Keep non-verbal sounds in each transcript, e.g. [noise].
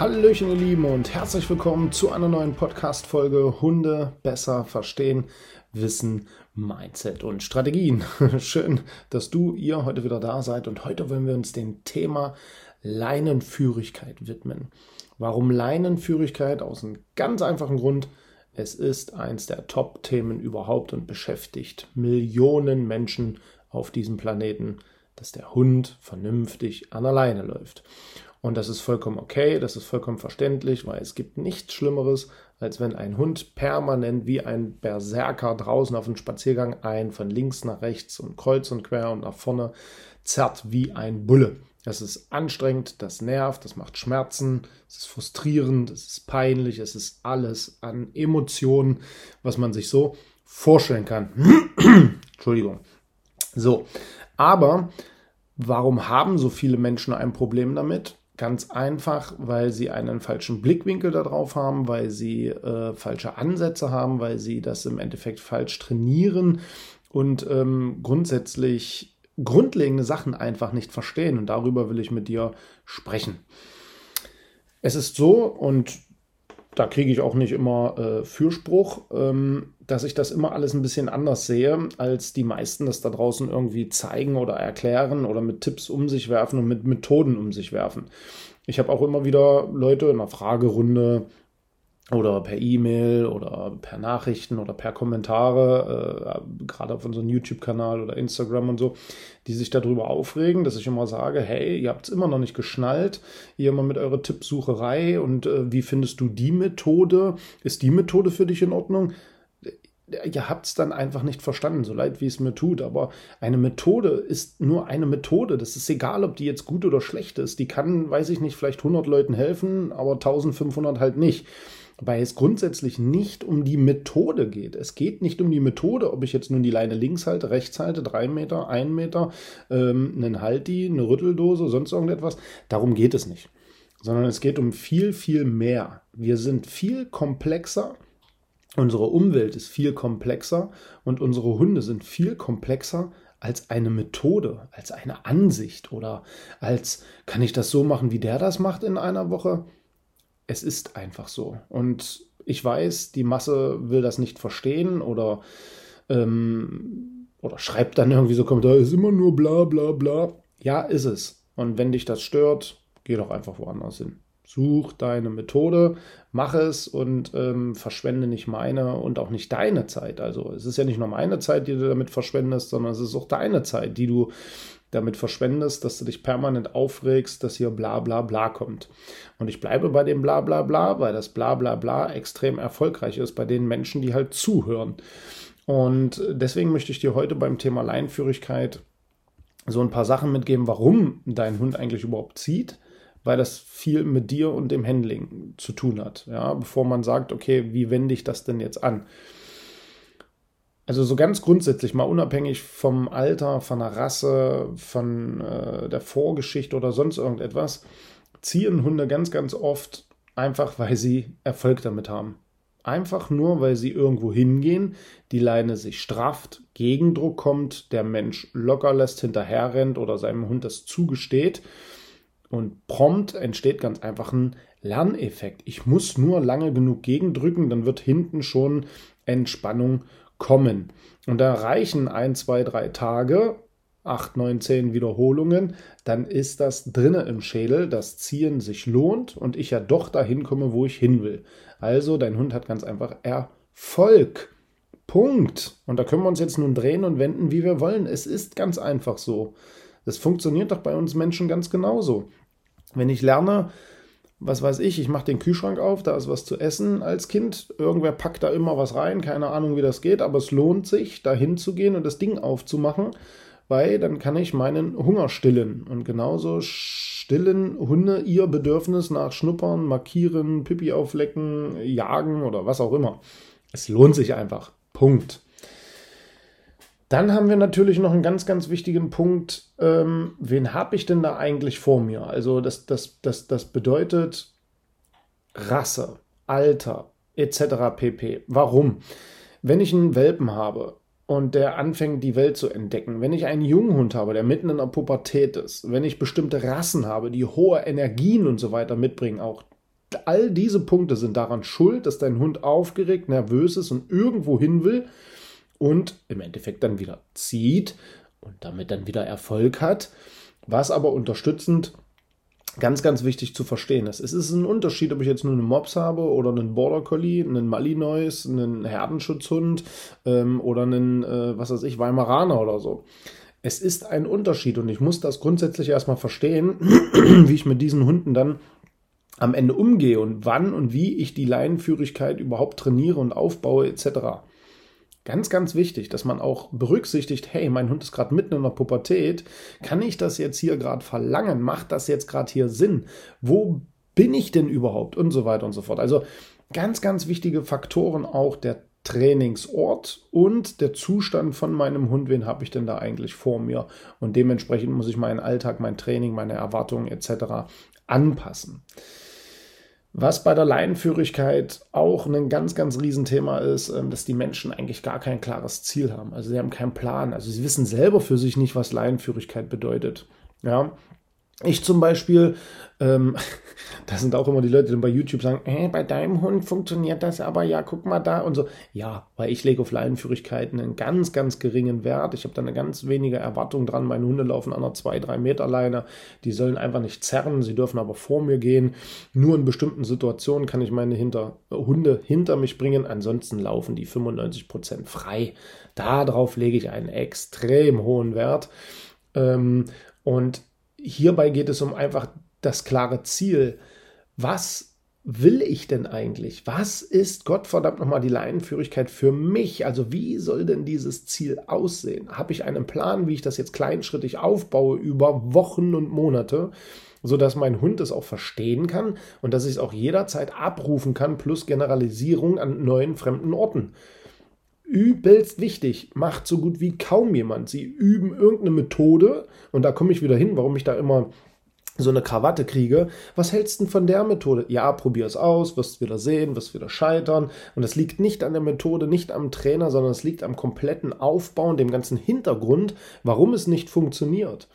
Hallöchen ihr Lieben und herzlich willkommen zu einer neuen Podcast-Folge Hunde besser verstehen, Wissen, Mindset und Strategien. [laughs] Schön, dass du, ihr heute wieder da seid und heute wollen wir uns dem Thema Leinenführigkeit widmen. Warum Leinenführigkeit? Aus einem ganz einfachen Grund. Es ist eins der Top-Themen überhaupt und beschäftigt Millionen Menschen auf diesem Planeten, dass der Hund vernünftig an alleine läuft. Und das ist vollkommen okay, das ist vollkommen verständlich, weil es gibt nichts Schlimmeres, als wenn ein Hund permanent wie ein Berserker draußen auf den Spaziergang ein, von links nach rechts und kreuz und quer und nach vorne zerrt wie ein Bulle. Das ist anstrengend, das nervt, das macht Schmerzen, es ist frustrierend, es ist peinlich, es ist alles an Emotionen, was man sich so vorstellen kann. [clears throat] Entschuldigung. So, aber warum haben so viele Menschen ein Problem damit? Ganz einfach, weil sie einen falschen Blickwinkel darauf haben, weil sie äh, falsche Ansätze haben, weil sie das im Endeffekt falsch trainieren und ähm, grundsätzlich grundlegende Sachen einfach nicht verstehen. Und darüber will ich mit dir sprechen. Es ist so, und da kriege ich auch nicht immer äh, Fürspruch, ähm, dass ich das immer alles ein bisschen anders sehe, als die meisten das da draußen irgendwie zeigen oder erklären oder mit Tipps um sich werfen und mit Methoden um sich werfen. Ich habe auch immer wieder Leute in einer Fragerunde oder per E-Mail oder per Nachrichten oder per Kommentare, äh, gerade auf unserem YouTube-Kanal oder Instagram und so, die sich darüber aufregen, dass ich immer sage, hey, ihr habt es immer noch nicht geschnallt, ihr immer mit eurer Tippsucherei und äh, wie findest du die Methode? Ist die Methode für dich in Ordnung? Ihr habt es dann einfach nicht verstanden, so leid wie es mir tut. Aber eine Methode ist nur eine Methode. Das ist egal, ob die jetzt gut oder schlecht ist. Die kann, weiß ich nicht, vielleicht 100 Leuten helfen, aber 1500 halt nicht. Weil es grundsätzlich nicht um die Methode geht. Es geht nicht um die Methode, ob ich jetzt nun die Leine links halte, rechts halte, drei Meter, ein Meter, ähm, einen Halti, eine Rütteldose, sonst irgendetwas. Darum geht es nicht. Sondern es geht um viel, viel mehr. Wir sind viel komplexer. Unsere Umwelt ist viel komplexer und unsere Hunde sind viel komplexer als eine Methode, als eine Ansicht oder als, kann ich das so machen, wie der das macht in einer Woche? es ist einfach so. Und ich weiß, die Masse will das nicht verstehen oder, ähm, oder schreibt dann irgendwie so, kommt da ist immer nur bla bla bla. Ja, ist es. Und wenn dich das stört, geh doch einfach woanders hin. Such deine Methode, mach es und ähm, verschwende nicht meine und auch nicht deine Zeit. Also es ist ja nicht nur meine Zeit, die du damit verschwendest, sondern es ist auch deine Zeit, die du damit verschwendest, dass du dich permanent aufregst, dass hier bla bla bla kommt. Und ich bleibe bei dem bla bla bla, weil das bla bla bla extrem erfolgreich ist bei den Menschen, die halt zuhören. Und deswegen möchte ich dir heute beim Thema Leinführigkeit so ein paar Sachen mitgeben, warum dein Hund eigentlich überhaupt zieht, weil das viel mit dir und dem Handling zu tun hat. Ja, bevor man sagt, okay, wie wende ich das denn jetzt an? Also so ganz grundsätzlich, mal unabhängig vom Alter, von der Rasse, von äh, der Vorgeschichte oder sonst irgendetwas, ziehen Hunde ganz, ganz oft einfach, weil sie Erfolg damit haben. Einfach nur, weil sie irgendwo hingehen, die Leine sich strafft, Gegendruck kommt, der Mensch locker lässt, hinterher rennt oder seinem Hund das zugesteht. Und prompt entsteht ganz einfach ein Lerneffekt. Ich muss nur lange genug gegendrücken, dann wird hinten schon Entspannung kommen. Und da reichen ein, zwei, drei Tage, acht, neun, zehn Wiederholungen, dann ist das drinne im Schädel, das Ziehen sich lohnt und ich ja doch dahin komme, wo ich hin will. Also dein Hund hat ganz einfach Erfolg. Punkt. Und da können wir uns jetzt nun drehen und wenden, wie wir wollen. Es ist ganz einfach so. Das funktioniert doch bei uns Menschen ganz genauso. Wenn ich lerne, was weiß ich, ich mache den Kühlschrank auf, da ist was zu essen als Kind. Irgendwer packt da immer was rein, keine Ahnung, wie das geht, aber es lohnt sich, da hinzugehen und das Ding aufzumachen, weil dann kann ich meinen Hunger stillen. Und genauso stillen Hunde ihr Bedürfnis nach Schnuppern, Markieren, Pipi auflecken, Jagen oder was auch immer. Es lohnt sich einfach. Punkt. Dann haben wir natürlich noch einen ganz, ganz wichtigen Punkt. Ähm, wen habe ich denn da eigentlich vor mir? Also das, das, das, das bedeutet Rasse, Alter etc. pp. Warum? Wenn ich einen Welpen habe und der anfängt, die Welt zu entdecken, wenn ich einen Junghund habe, der mitten in der Pubertät ist, wenn ich bestimmte Rassen habe, die hohe Energien und so weiter mitbringen, auch all diese Punkte sind daran schuld, dass dein Hund aufgeregt, nervös ist und irgendwo hin will und im Endeffekt dann wieder zieht und damit dann wieder Erfolg hat, was aber unterstützend ganz, ganz wichtig zu verstehen ist. Es ist ein Unterschied, ob ich jetzt nur einen Mops habe oder einen Border Collie, einen Malinois, einen Herdenschutzhund ähm, oder einen, äh, was weiß ich, Weimaraner oder so. Es ist ein Unterschied und ich muss das grundsätzlich erstmal verstehen, [clears throat] wie ich mit diesen Hunden dann am Ende umgehe und wann und wie ich die Leinenführigkeit überhaupt trainiere und aufbaue etc. Ganz, ganz wichtig, dass man auch berücksichtigt, hey, mein Hund ist gerade mitten in der Pubertät, kann ich das jetzt hier gerade verlangen? Macht das jetzt gerade hier Sinn? Wo bin ich denn überhaupt? Und so weiter und so fort. Also ganz, ganz wichtige Faktoren auch der Trainingsort und der Zustand von meinem Hund, wen habe ich denn da eigentlich vor mir? Und dementsprechend muss ich meinen Alltag, mein Training, meine Erwartungen etc. anpassen. Was bei der Leinenführigkeit auch ein ganz, ganz Riesenthema ist, ähm, dass die Menschen eigentlich gar kein klares Ziel haben. Also sie haben keinen Plan. Also sie wissen selber für sich nicht, was Leinenführigkeit bedeutet. Ja, ich zum Beispiel, ähm, [laughs] das sind auch immer die Leute, die bei YouTube sagen, äh, bei deinem Hund funktioniert das aber, ja, guck mal da und so. Ja, weil ich lege auf Leinenführigkeiten einen ganz, ganz geringen Wert. Ich habe da eine ganz wenige Erwartung dran. Meine Hunde laufen an einer 2-3 Meter Leine. Die sollen einfach nicht zerren, sie dürfen aber vor mir gehen. Nur in bestimmten Situationen kann ich meine hinter, Hunde hinter mich bringen. Ansonsten laufen die 95% frei. Darauf lege ich einen extrem hohen Wert. Ähm, und hierbei geht es um einfach das klare Ziel. Was will ich denn eigentlich? Was ist Gottverdammt nochmal die Leinenführigkeit für mich? Also wie soll denn dieses Ziel aussehen? Habe ich einen Plan, wie ich das jetzt kleinschrittig aufbaue über Wochen und Monate? so dass mein Hund es auch verstehen kann und dass ich es auch jederzeit abrufen kann, plus Generalisierung an neuen fremden Orten übelst wichtig, macht so gut wie kaum jemand. Sie üben irgendeine Methode und da komme ich wieder hin, warum ich da immer so eine Krawatte kriege. Was hältst du denn von der Methode? Ja, probier es aus, wirst wieder sehen, wirst wieder scheitern. Und es liegt nicht an der Methode, nicht am Trainer, sondern es liegt am kompletten Aufbau und dem ganzen Hintergrund, warum es nicht funktioniert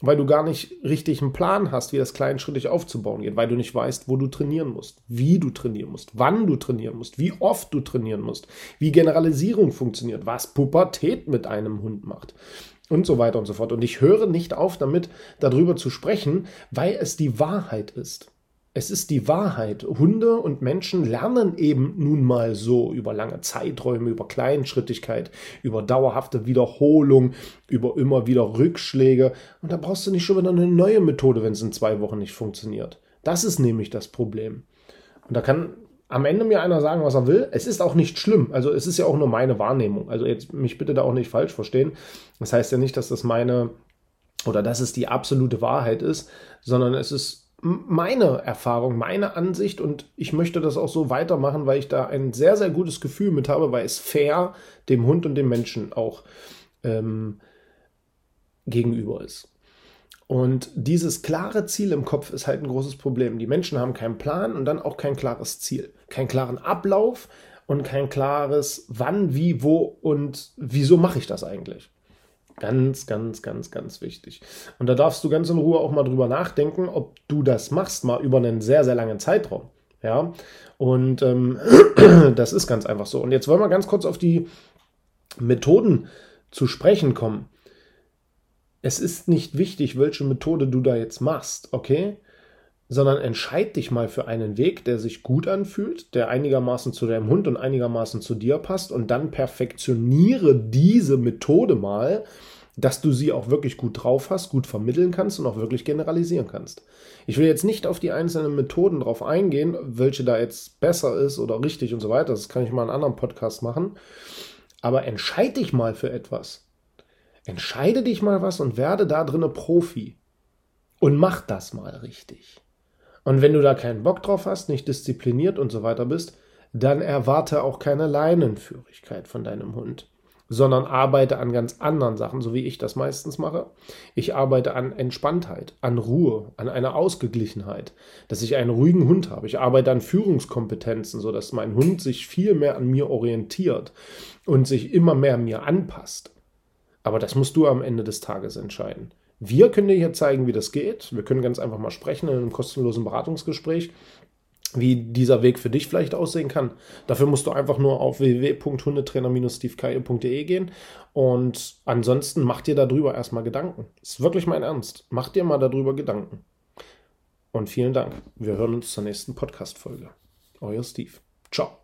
weil du gar nicht richtig einen Plan hast, wie das kleinschrittig aufzubauen geht, weil du nicht weißt, wo du trainieren musst, wie du trainieren musst, wann du trainieren musst, wie oft du trainieren musst, wie Generalisierung funktioniert, was Pubertät mit einem Hund macht und so weiter und so fort. Und ich höre nicht auf damit, darüber zu sprechen, weil es die Wahrheit ist. Es ist die Wahrheit. Hunde und Menschen lernen eben nun mal so über lange Zeiträume, über Kleinschrittigkeit, über dauerhafte Wiederholung, über immer wieder Rückschläge. Und da brauchst du nicht schon wieder eine neue Methode, wenn es in zwei Wochen nicht funktioniert. Das ist nämlich das Problem. Und da kann am Ende mir einer sagen, was er will. Es ist auch nicht schlimm. Also es ist ja auch nur meine Wahrnehmung. Also jetzt mich bitte da auch nicht falsch verstehen. Das heißt ja nicht, dass das meine oder dass es die absolute Wahrheit ist, sondern es ist meine Erfahrung, meine Ansicht und ich möchte das auch so weitermachen, weil ich da ein sehr, sehr gutes Gefühl mit habe, weil es fair dem Hund und dem Menschen auch ähm, gegenüber ist. Und dieses klare Ziel im Kopf ist halt ein großes Problem. Die Menschen haben keinen Plan und dann auch kein klares Ziel, keinen klaren Ablauf und kein klares wann, wie, wo und wieso mache ich das eigentlich. Ganz, ganz, ganz, ganz wichtig. Und da darfst du ganz in Ruhe auch mal drüber nachdenken, ob du das machst, mal über einen sehr, sehr langen Zeitraum. Ja, und ähm, [clears throat] das ist ganz einfach so. Und jetzt wollen wir ganz kurz auf die Methoden zu sprechen kommen. Es ist nicht wichtig, welche Methode du da jetzt machst, okay? Sondern entscheid dich mal für einen Weg, der sich gut anfühlt, der einigermaßen zu deinem Hund und einigermaßen zu dir passt und dann perfektioniere diese Methode mal dass du sie auch wirklich gut drauf hast, gut vermitteln kannst und auch wirklich generalisieren kannst. Ich will jetzt nicht auf die einzelnen Methoden drauf eingehen, welche da jetzt besser ist oder richtig und so weiter. Das kann ich mal in einem anderen Podcast machen. Aber entscheide dich mal für etwas. Entscheide dich mal was und werde da drinne Profi. Und mach das mal richtig. Und wenn du da keinen Bock drauf hast, nicht diszipliniert und so weiter bist, dann erwarte auch keine Leinenführigkeit von deinem Hund sondern arbeite an ganz anderen Sachen, so wie ich das meistens mache. Ich arbeite an Entspanntheit, an Ruhe, an einer Ausgeglichenheit, dass ich einen ruhigen Hund habe. Ich arbeite an Führungskompetenzen, sodass mein Hund sich viel mehr an mir orientiert und sich immer mehr mir anpasst. Aber das musst du am Ende des Tages entscheiden. Wir können dir hier zeigen, wie das geht. Wir können ganz einfach mal sprechen in einem kostenlosen Beratungsgespräch wie dieser Weg für dich vielleicht aussehen kann. Dafür musst du einfach nur auf www.hundetrainer-stevekaye.de gehen und ansonsten mach dir darüber erstmal Gedanken. ist wirklich mein Ernst. Mach dir mal darüber Gedanken. Und vielen Dank. Wir hören uns zur nächsten Podcast-Folge. Euer Steve. Ciao.